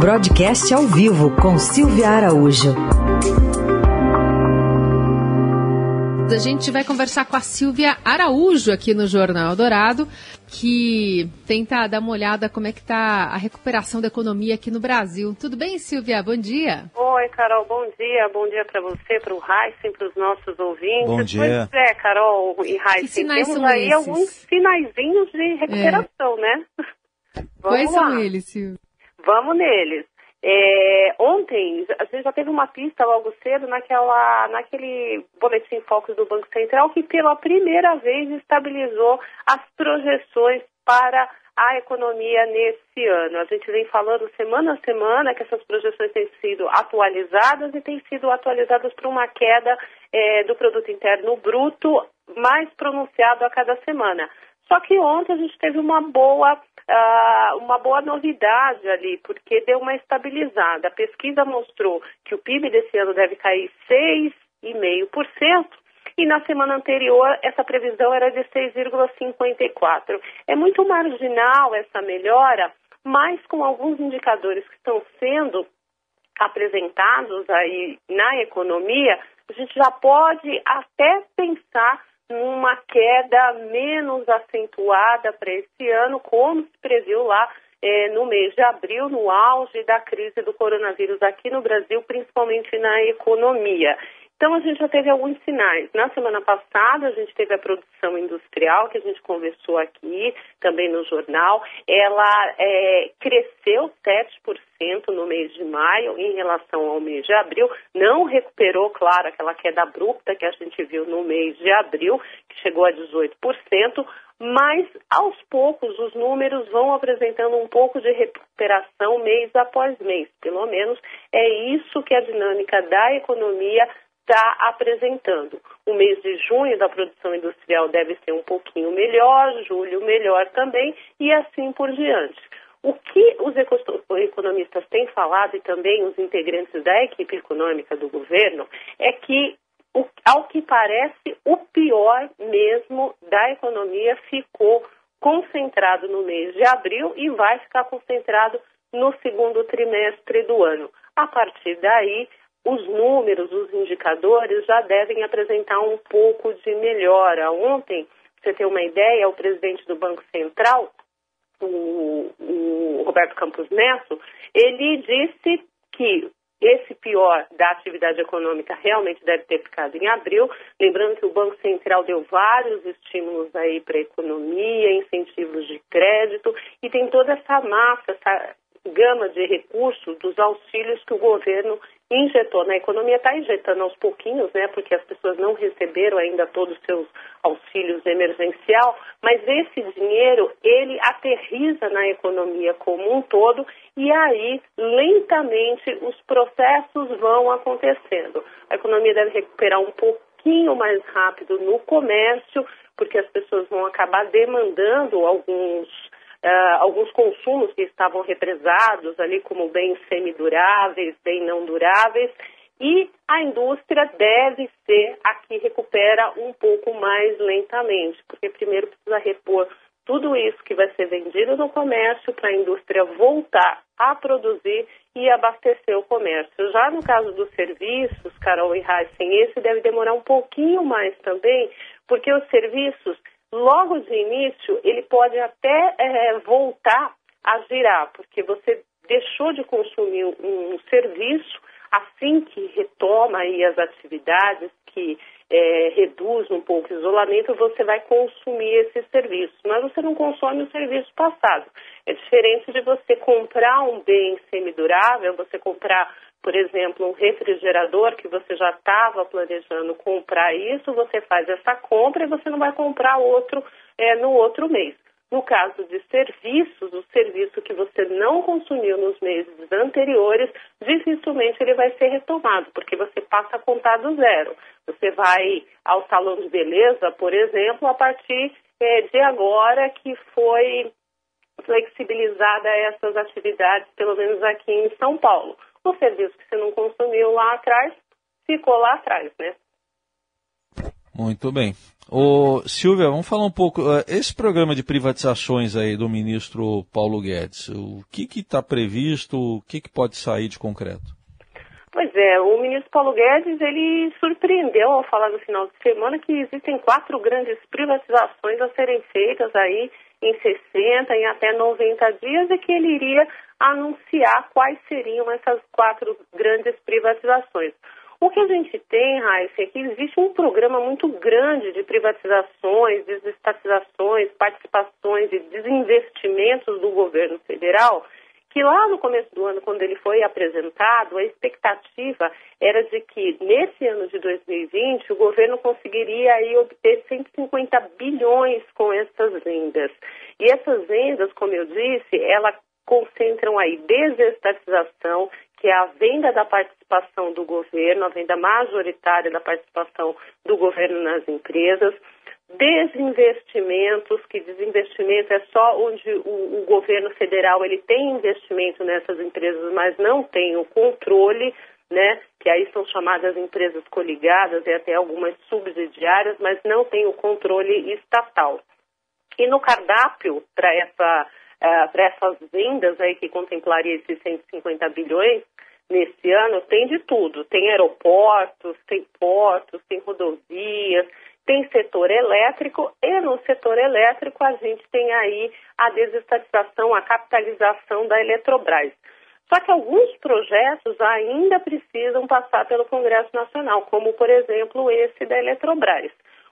Broadcast ao vivo com Silvia Araújo. A gente vai conversar com a Silvia Araújo aqui no Jornal Dourado, que tenta dar uma olhada como é que está a recuperação da economia aqui no Brasil. Tudo bem, Silvia? Bom dia. Oi, Carol, bom dia. Bom dia para você, para o Heisen, para os nossos ouvintes. Bom dia. Pois é, Carol e Heisen, temos aí esses? alguns sinaizinhos de recuperação, é. né? Vamos Quais lá. são eles, Silvia? Vamos neles. É, ontem, a gente já teve uma pista logo cedo naquela, naquele boletim Focus do Banco Central que pela primeira vez estabilizou as projeções para a economia nesse ano. A gente vem falando semana a semana que essas projeções têm sido atualizadas e têm sido atualizadas para uma queda é, do produto interno bruto mais pronunciado a cada semana. Só que ontem a gente teve uma boa, uh, uma boa novidade ali, porque deu uma estabilizada. A pesquisa mostrou que o PIB desse ano deve cair 6,5%. E na semana anterior, essa previsão era de 6,54. É muito marginal essa melhora, mas com alguns indicadores que estão sendo apresentados aí na economia, a gente já pode até pensar numa queda menos acentuada para esse ano, como se previu lá é, no mês de abril, no auge da crise do coronavírus aqui no Brasil, principalmente na economia. Então, a gente já teve alguns sinais. Na semana passada, a gente teve a produção industrial, que a gente conversou aqui, também no jornal. Ela é, cresceu 7% no mês de maio em relação ao mês de abril. Não recuperou, claro, aquela queda abrupta que a gente viu no mês de abril, que chegou a 18%. Mas, aos poucos, os números vão apresentando um pouco de recuperação mês após mês. Pelo menos é isso que a dinâmica da economia está apresentando. O mês de junho da produção industrial deve ser um pouquinho melhor, julho melhor também e assim por diante. O que os economistas têm falado e também os integrantes da equipe econômica do governo é que, ao que parece, o pior mesmo da economia ficou concentrado no mês de abril e vai ficar concentrado no segundo trimestre do ano. A partir daí, os números, os indicadores já devem apresentar um pouco de melhora. Ontem, você ter uma ideia, o presidente do Banco Central, o, o Roberto Campos Neto, ele disse que esse pior da atividade econômica realmente deve ter ficado em abril. Lembrando que o Banco Central deu vários estímulos aí para a economia, incentivos de crédito e tem toda essa massa, essa gama de recursos dos auxílios que o governo injetou na economia, está injetando aos pouquinhos, né, porque as pessoas não receberam ainda todos os seus auxílios emergencial, mas esse dinheiro, ele aterriza na economia como um todo e aí, lentamente, os processos vão acontecendo. A economia deve recuperar um pouquinho mais rápido no comércio, porque as pessoas vão acabar demandando alguns uh, alguns consumos que estavam represados ali como bens semiduráveis, bem não duráveis, e a indústria deve ser a que recupera um pouco mais lentamente, porque primeiro precisa repor tudo isso que vai ser vendido no comércio para a indústria voltar a produzir e abastecer o comércio. Já no caso dos serviços, Carol e Heisen, esse deve demorar um pouquinho mais também, porque os serviços logo de início, ele pode até é, voltar a girar, porque você deixou de consumir um, serviço assim que retoma aí as atividades, que é, reduz um pouco o isolamento, você vai consumir esse serviço, mas você não consome o serviço passado. É diferente de você comprar um bem semidurável, você comprar por exemplo, um refrigerador que você já estava planejando comprar isso, você faz essa compra e você não vai comprar outro é, no outro mês. No caso de serviços, o serviço que você não consumiu nos meses anteriores, dificilmente ele vai ser retomado, porque você passa a contar do zero. Você vai ao salão de beleza, por exemplo, a partir é, de agora que foi flexibilizada essas atividades, pelo menos aqui em São Paulo o serviço que você não consumiu lá atrás ficou lá atrás, né? Muito bem. Ô, Silvia, vamos falar um pouco. Eh, esse programa de privatizações aí do ministro Paulo Guedes, o que está previsto, o que, que pode sair de concreto? Pois é, o ministro Paulo Guedes, ele surpreendeu ao falar no final de semana que existem quatro grandes privatizações a serem feitas aí em 60, em até 90 dias, e que ele iria anunciar quais seriam essas quatro grandes privatizações. O que a gente tem, Raíssa, é que existe um programa muito grande de privatizações, desestatizações, participações e desinvestimentos do governo federal, que lá no começo do ano, quando ele foi apresentado, a expectativa era de que nesse ano de 2020 o governo conseguiria aí obter 150 bilhões com essas vendas. E essas vendas, como eu disse, elas concentram aí desestatização, que é a venda da participação do governo, a venda majoritária da participação do governo nas empresas, desinvestimentos, que desinvestimento é só onde o, o, governo federal ele tem investimento nessas empresas, mas não tem o controle, né? Que aí são chamadas empresas coligadas e até algumas subsidiárias, mas não tem o controle estatal. E no cardápio para essa uh, para essas vendas aí que contemplaria esses 150 bilhões nesse ano, tem de tudo. Tem aeroportos, tem portos, tem rodovias, tem setor elétrico e no setor elétrico a gente tem aí a desestatização, a capitalização da Eletrobras. Só que alguns projetos ainda precisam passar pelo Congresso Nacional, como por exemplo esse da Eletrobras.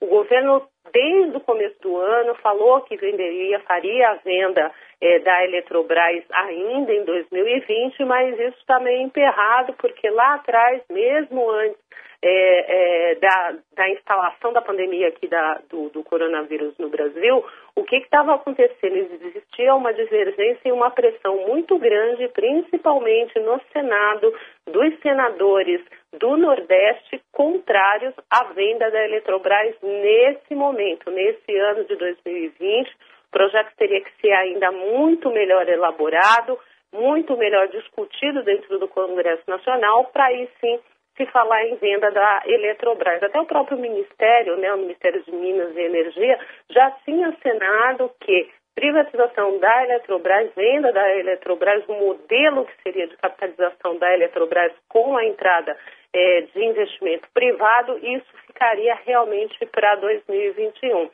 O governo, desde o começo do ano, falou que venderia, faria a venda é, da Eletrobras ainda em 2020, mas isso está meio emperrado, porque lá atrás, mesmo antes é, é, da, da, instalação da pandemia aqui da, do, do, coronavírus no Brasil, o que estava acontecendo? Existia uma divergência e uma pressão muito grande, principalmente no Senado, dos senadores do Nordeste contrários à venda da Eletrobras nesse momento, nesse ano de 2020. O projeto teria que ser ainda muito melhor elaborado, muito melhor discutido dentro do Congresso Nacional, para aí sim se falar em venda da Eletrobras. Até o próprio Ministério, né, o Ministério de Minas e Energia, já tinha assinado que privatização da Eletrobras, venda da Eletrobras, o modelo que seria de capitalização da Eletrobras com a entrada é, de investimento privado, isso ficaria realmente para 2021.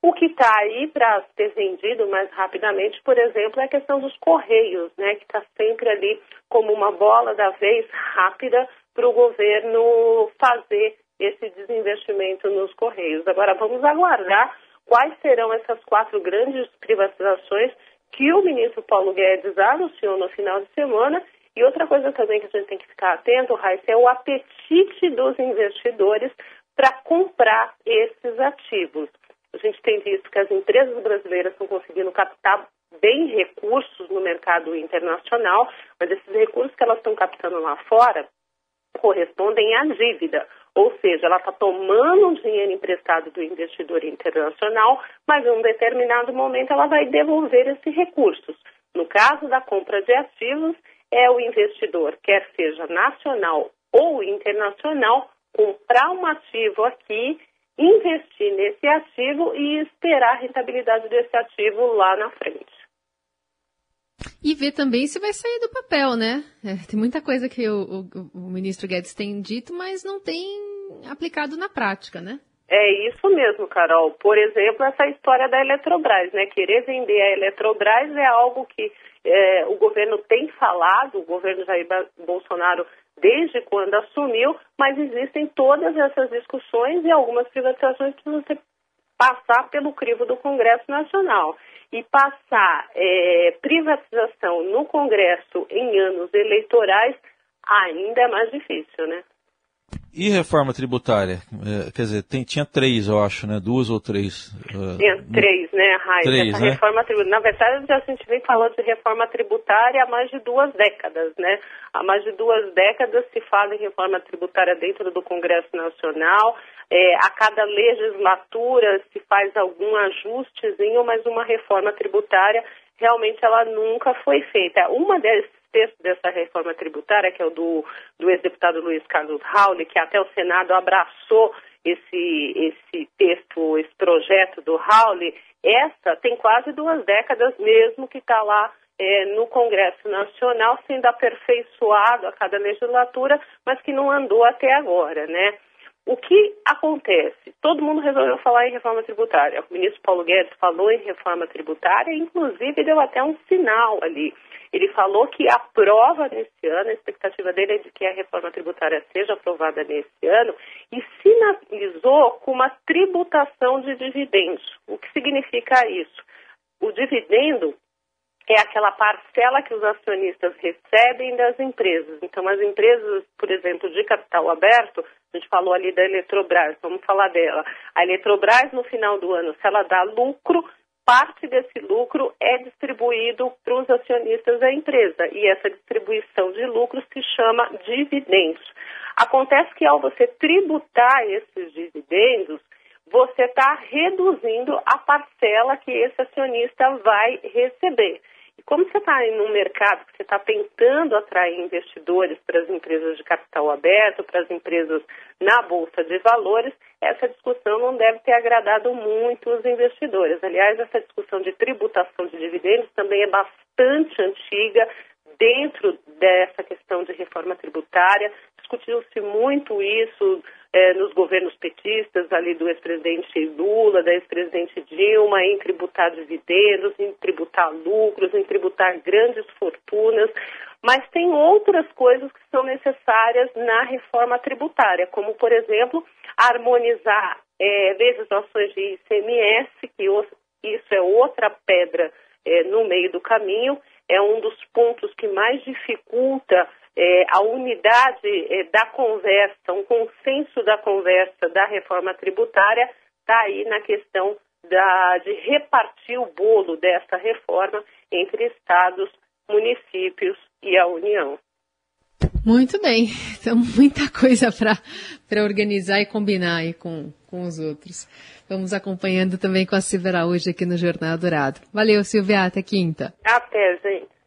O que está aí para ser vendido mais rapidamente, por exemplo, é a questão dos correios, né, que está sempre ali como uma bola da vez rápida para o governo fazer esse desinvestimento nos Correios. Agora, vamos aguardar quais serão essas quatro grandes privatizações que o ministro Paulo Guedes anunciou no final de semana. E outra coisa também que a gente tem que ficar atento, Raíssa, é o apetite dos investidores para comprar esses ativos. A gente tem visto que as empresas brasileiras estão conseguindo captar bem recursos no mercado internacional, mas esses recursos que elas estão captando lá fora correspondem à dívida, ou seja, ela está tomando um dinheiro emprestado do investidor internacional, mas em um determinado momento ela vai devolver esses recursos. No caso da compra de ativos, é o investidor, quer seja nacional ou internacional, comprar um ativo aqui, investir nesse ativo e esperar a rentabilidade desse ativo lá na frente. E ver também se vai sair do papel, né? É, tem muita coisa que o, o, o, ministro Guedes tem dito, mas não tem aplicado na prática, né? É isso mesmo, Carol. Por exemplo, essa história da Eletrobras, né? Querer vender a Eletrobras é algo que é, o governo tem falado, o governo Jair Bolsonaro desde quando assumiu, mas existem todas essas discussões e algumas privatizações que precisam passar pelo crivo do Congresso Nacional e passar é, privatização no Congresso em anos eleitorais ainda é mais difícil, né? E reforma tributária? É, quer dizer, tem, tinha três, eu acho, né? Duas ou três? Uh, tinha três, né, Raíssa? Três, Essa né? reforma tributária. Na verdade, a gente vem falando de reforma tributária há mais de duas décadas, né? Há mais de duas décadas se fala em reforma tributária dentro do Congresso Nacional. É, a cada legislatura se faz algum ajustezinho, mas uma reforma tributária realmente ela nunca foi feita. Uma desses textos dessa reforma tributária, que é o do, do ex-deputado Luiz Carlos Rauli, que até o Senado abraçou esse, esse texto, esse projeto do Howley, essa tem quase duas décadas mesmo que está lá é, no Congresso Nacional, sendo aperfeiçoado a cada legislatura, mas que não andou até agora, né? O que acontece? Todo mundo resolveu falar em reforma tributária. O ministro Paulo Guedes falou em reforma tributária, inclusive deu até um sinal ali. Ele falou que aprova nesse ano, a expectativa dele é de que a reforma tributária seja aprovada nesse ano, e sinalizou com uma tributação de dividendos. O que significa isso? O dividendo é aquela parcela que os acionistas recebem das empresas. Então, as empresas, por exemplo, de capital aberto, a gente falou ali da Eletrobras, vamos falar dela. A Eletrobras, no final do ano, se ela dá lucro, parte desse lucro é distribuído para os acionistas da empresa. E essa distribuição de lucro se chama dividendos. Acontece que ao você tributar esses dividendos, você está reduzindo a parcela que esse acionista vai receber. E como você está num mercado que você está tentando atrair investidores para as empresas de capital aberto, para as empresas na Bolsa de Valores, essa discussão não deve ter agradado muito os investidores. Aliás, essa discussão de tributação de dividendos também é bastante antiga dentro dessa questão de reforma tributária. Discutiu-se muito isso é, nos governos petistas, ali do ex-presidente Lula, da ex-presidente Dilma, em tributar dividendos, em tributar lucros, em tributar grandes fortunas. Mas tem outras coisas que são necessárias na reforma tributária, como, por exemplo, harmonizar é, legislações de ICMS, que isso é outra pedra é, no meio do caminho, é um dos pontos que mais dificulta é, a unidade é, da conversa, um consenso da conversa da reforma tributária está aí na questão da, de repartir o bolo dessa reforma entre estados, municípios e a União. Muito bem, então muita coisa para organizar e combinar aí com, com os outros. Vamos acompanhando também com a Silvia hoje aqui no Jornal Dourado. Valeu, Silvia, até quinta. Até, gente.